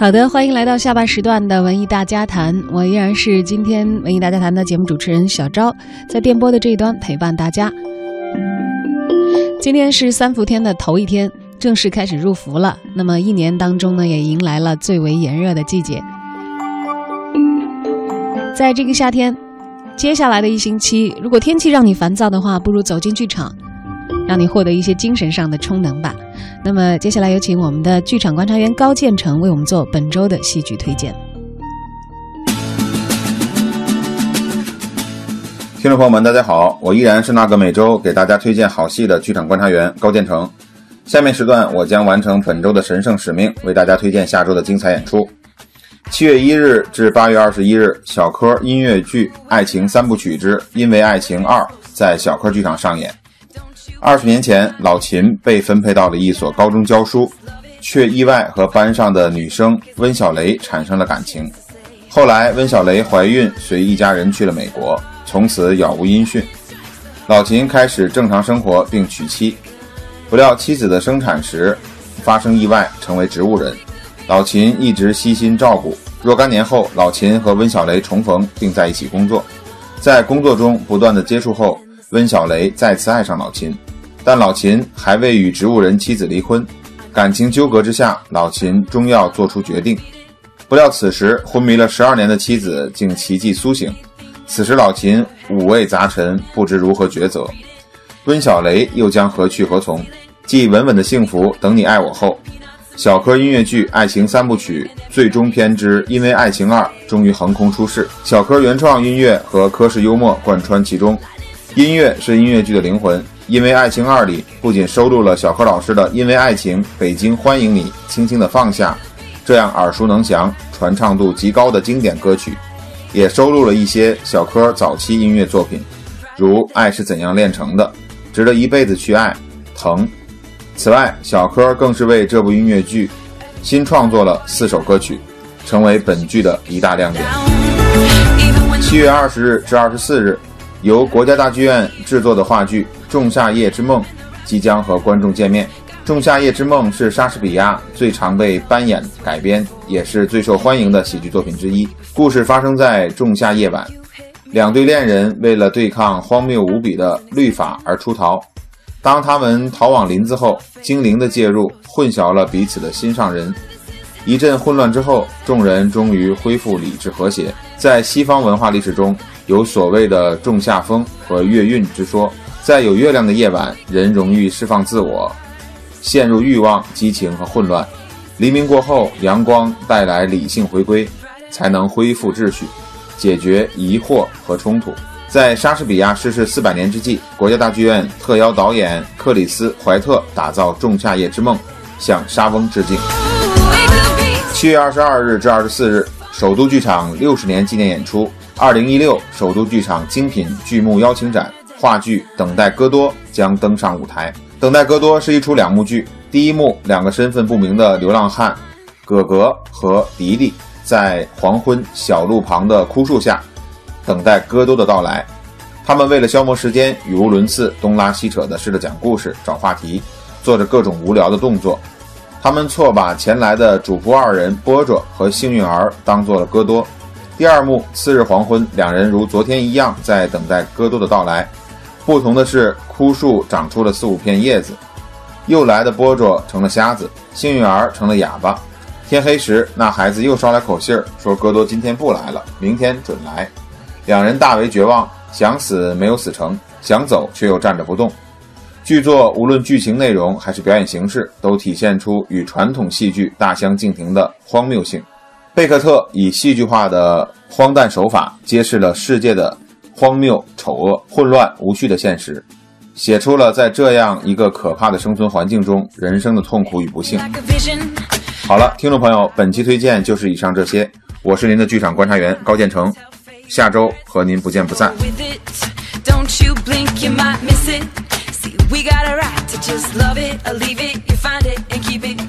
好的，欢迎来到下半时段的文艺大家谈，我依然是今天文艺大家谈的节目主持人小昭，在电波的这一端陪伴大家。今天是三伏天的头一天，正式开始入伏了。那么一年当中呢，也迎来了最为炎热的季节。在这个夏天，接下来的一星期，如果天气让你烦躁的话，不如走进剧场，让你获得一些精神上的充能吧。那么接下来有请我们的剧场观察员高建成为我们做本周的戏剧推荐。听众朋友们，大家好，我依然是那个每周给大家推荐好戏的剧场观察员高建成。下面时段我将完成本周的神圣使命，为大家推荐下周的精彩演出。七月一日至八月二十一日，小科音乐剧《爱情三部曲之因为爱情二》在小科剧场上演。二十年前，老秦被分配到了一所高中教书，却意外和班上的女生温小雷产生了感情。后来，温小雷怀孕，随一家人去了美国，从此杳无音讯。老秦开始正常生活并娶妻，不料妻子的生产时发生意外，成为植物人。老秦一直悉心照顾。若干年后，老秦和温小雷重逢，并在一起工作。在工作中不断的接触后，温小雷再次爱上老秦。但老秦还未与植物人妻子离婚，感情纠葛之下，老秦终要做出决定。不料此时昏迷了十二年的妻子竟奇迹苏醒，此时老秦五味杂陈，不知如何抉择。温小雷又将何去何从？继《稳稳的幸福》等你爱我后，小柯音乐剧《爱情三部曲》最终篇之《因为爱情二》终于横空出世。小柯原创音乐和柯氏幽默贯穿其中，音乐是音乐剧的灵魂。因为爱情二里不仅收录了小柯老师的《因为爱情》，北京欢迎你，轻轻的放下，这样耳熟能详、传唱度极高的经典歌曲，也收录了一些小柯早期音乐作品，如《爱是怎样炼成的》《值得一辈子去爱》《疼》。此外，小柯更是为这部音乐剧新创作了四首歌曲，成为本剧的一大亮点。七月二十日至二十四日，由国家大剧院制作的话剧。《仲夏夜之梦》即将和观众见面。《仲夏夜之梦》是莎士比亚最常被搬演改编，也是最受欢迎的喜剧作品之一。故事发生在仲夏夜晚，两对恋人为了对抗荒谬无比的律法而出逃。当他们逃往林子后，精灵的介入混淆了彼此的心上人。一阵混乱之后，众人终于恢复理智和谐。在西方文化历史中，有所谓的仲夏风和月晕之说。在有月亮的夜晚，人容易释放自我，陷入欲望、激情和混乱。黎明过后，阳光带来理性回归，才能恢复秩序，解决疑惑和冲突。在莎士比亚逝世四百年之际，国家大剧院特邀导演克里斯·怀特打造《仲夏夜之梦》，向莎翁致敬。七月二十二日至二十四日，首都剧场六十年纪念演出——二零一六首都剧场精品剧目邀请展。话剧《等待戈多》将登上舞台。《等待戈多》是一出两幕剧。第一幕，两个身份不明的流浪汉，葛格和迪迪，在黄昏小路旁的枯树下，等待戈多的到来。他们为了消磨时间，语无伦次、东拉西扯地试着讲故事、找话题，做着各种无聊的动作。他们错把前来的主仆二人波卓和幸运儿当做了戈多。第二幕，次日黄昏，两人如昨天一样在等待戈多的到来。不同的是，枯树长出了四五片叶子。又来的波卓成了瞎子，幸运儿成了哑巴。天黑时，那孩子又捎来口信儿，说戈多今天不来了，明天准来。两人大为绝望，想死没有死成，想走却又站着不动。剧作无论剧情内容还是表演形式，都体现出与传统戏剧大相径庭的荒谬性。贝克特以戏剧化的荒诞手法，揭示了世界的。荒谬、丑恶、混乱、无序的现实，写出了在这样一个可怕的生存环境中人生的痛苦与不幸。好了，听众朋友，本期推荐就是以上这些。我是您的剧场观察员高建成，下周和您不见不散。We got a right to just love it or leave it. You find it and keep it.